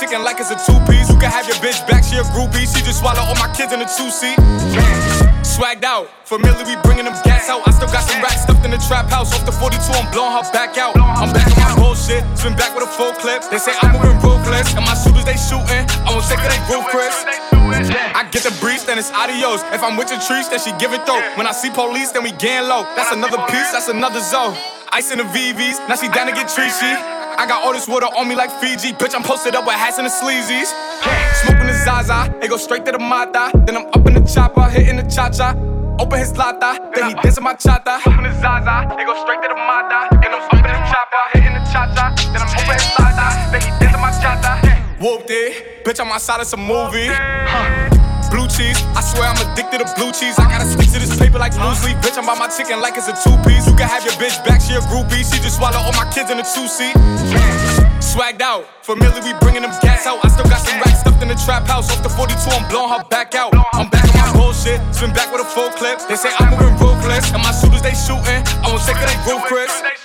chicken like it's a two piece. You can have your bitch back, she a groupie. She just swallow all my kids in a two seat. Swagged out, familiar, we bringing them gas out. I still got some racks stuffed in the trap house. Off the 42, I'm blowing her back out. I'm back on my bullshit, spin back with a full clip. They say I'm adios. If I'm with your trees, then she give it though. When I see police, then we gang low. That's another piece, that's another zone. Ice in the VVs, now she down to get treachy. I got all this water on me like Fiji. Bitch, I'm posted up with hats and the sleazies. Smoking the Zaza, it go straight to the Mata. Then I'm up in the chopper, hitting the cha cha. Open his lata, then he dancing my chata. Smoking the Zaza, it go straight to the Mata. Then I'm up in the chopper, hitting the cha cha. Then I'm open his lata, then he dancing my chata. Whooped it, bitch, I'm outside of some movie. Huh. Blue cheese, I swear I'm addicted to blue cheese. I gotta stick to this paper like blue sleep. Bitch, I'm by my chicken like it's a two piece. You can have your bitch back, she a groupie. She just swallow all my kids in a two seat. Swagged out, familiar, we bringing them gas out. I still got some racks stuffed in the trap house. Off the 42, I'm blowing her back out. I'm back on my bullshit, spin back with a full clip. They say I'm moving ruthless, and my shooters they shooting. I won't take it, they Chris.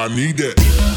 I need that.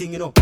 Thing, you know.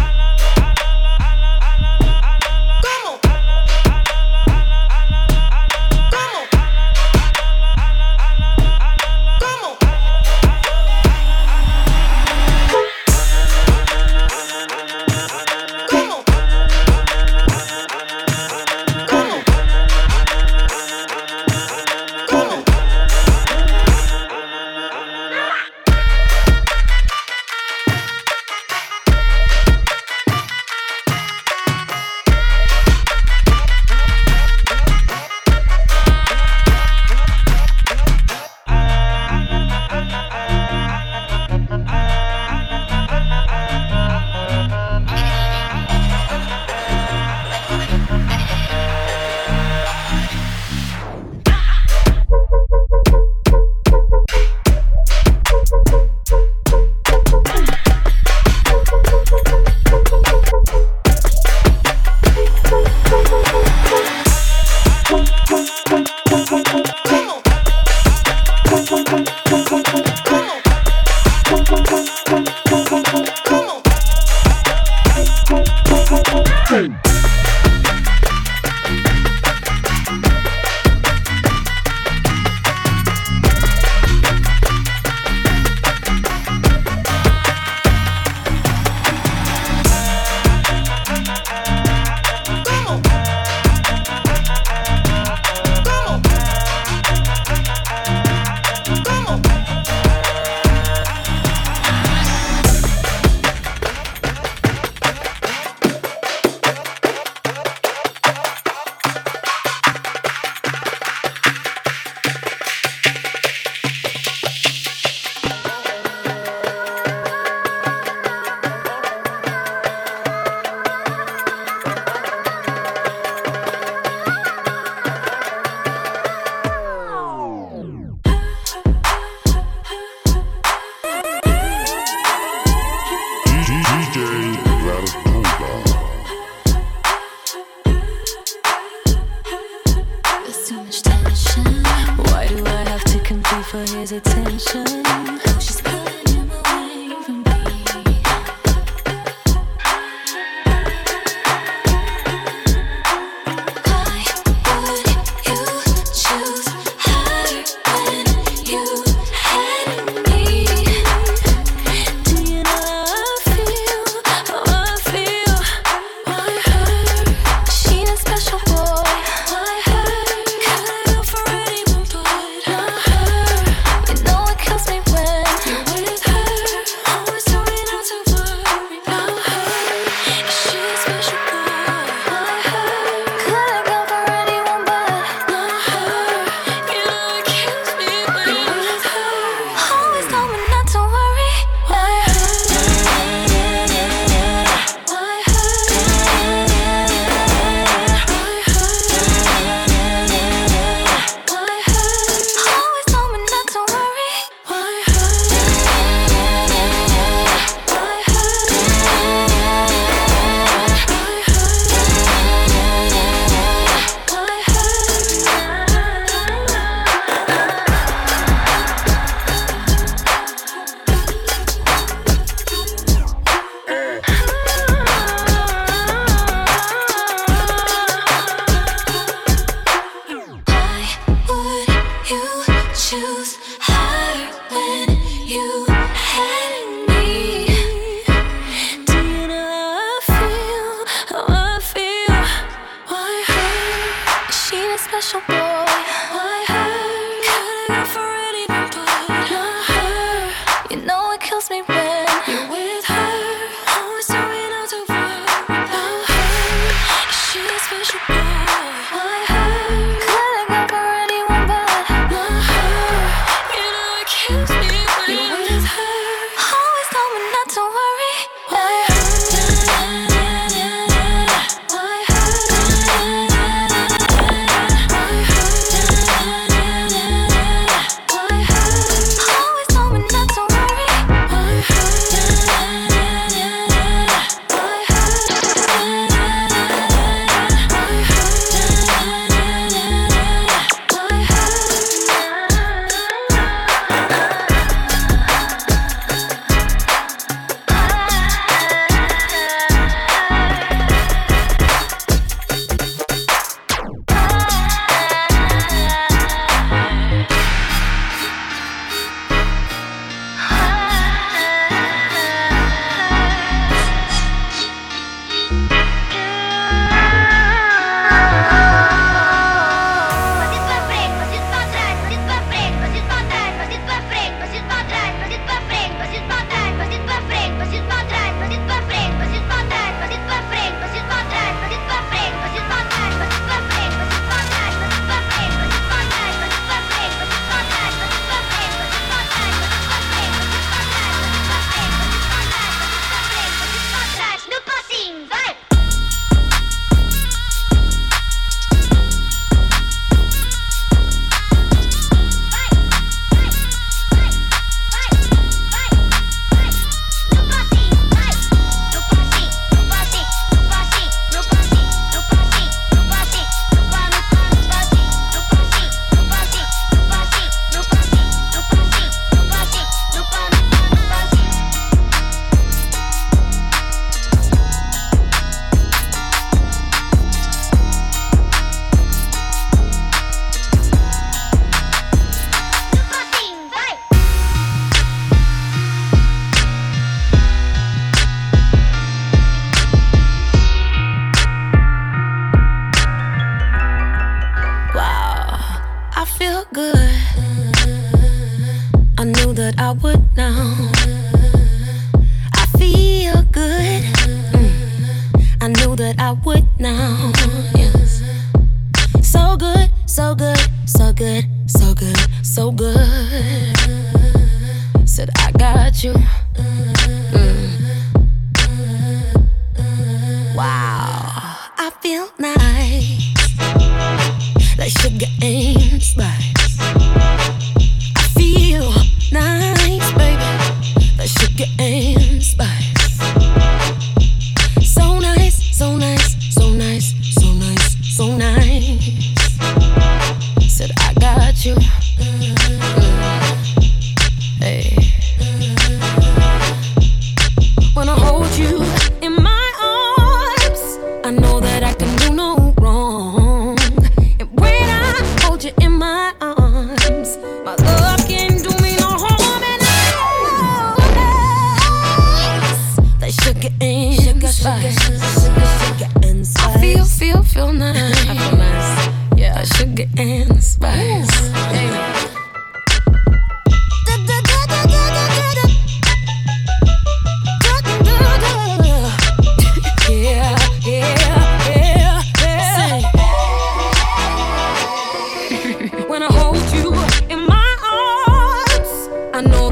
wanna hold you in my arms. I know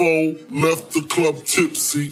phone, left the club tipsy.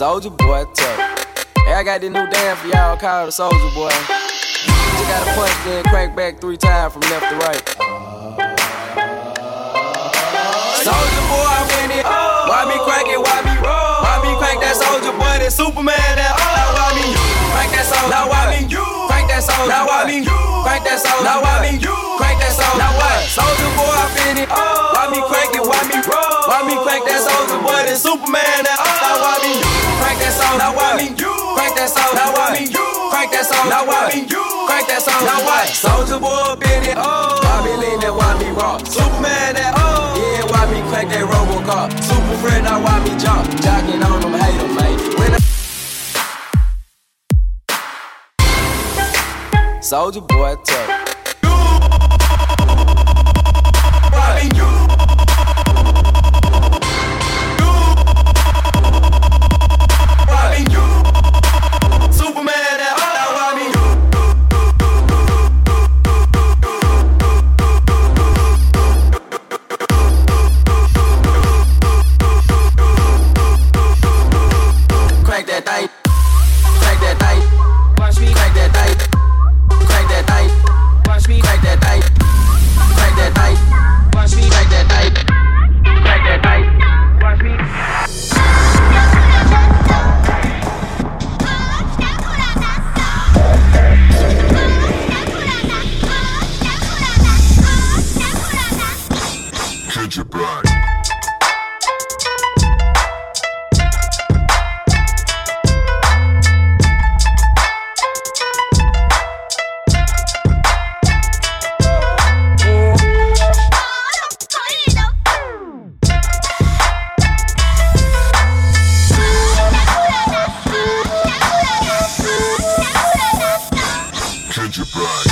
Soulja Boy, tough. Hey, I got this new dance for y'all called the Soulja Boy. You gotta punch, then crank back three times from left to right. Soulja Boy, I'm in it. Why me crank it? Why me roll? Why me crank that Soulja Boy? That Superman that oh. Now why me crank that soldier? Now why me crank that soldier? Now why me crank that soldier? Now why me crank that soldier? Now what? Soulja Boy, I'm in it. Why me crank it? Why me roll? Why me crank that Soulja Boy? That Superman that oh. Now why me crank that song, now why me? Crank that song, now why me? Crank that song, now why me? Crank that song, now what? Soulja Boy in it, oh. Why me lean that, why me rock? Superman that, oh. Yeah, why me crank that Robocop? Super friend, now why me jump? Jocking on them, Soulja Boy tough. You're back.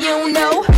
you know.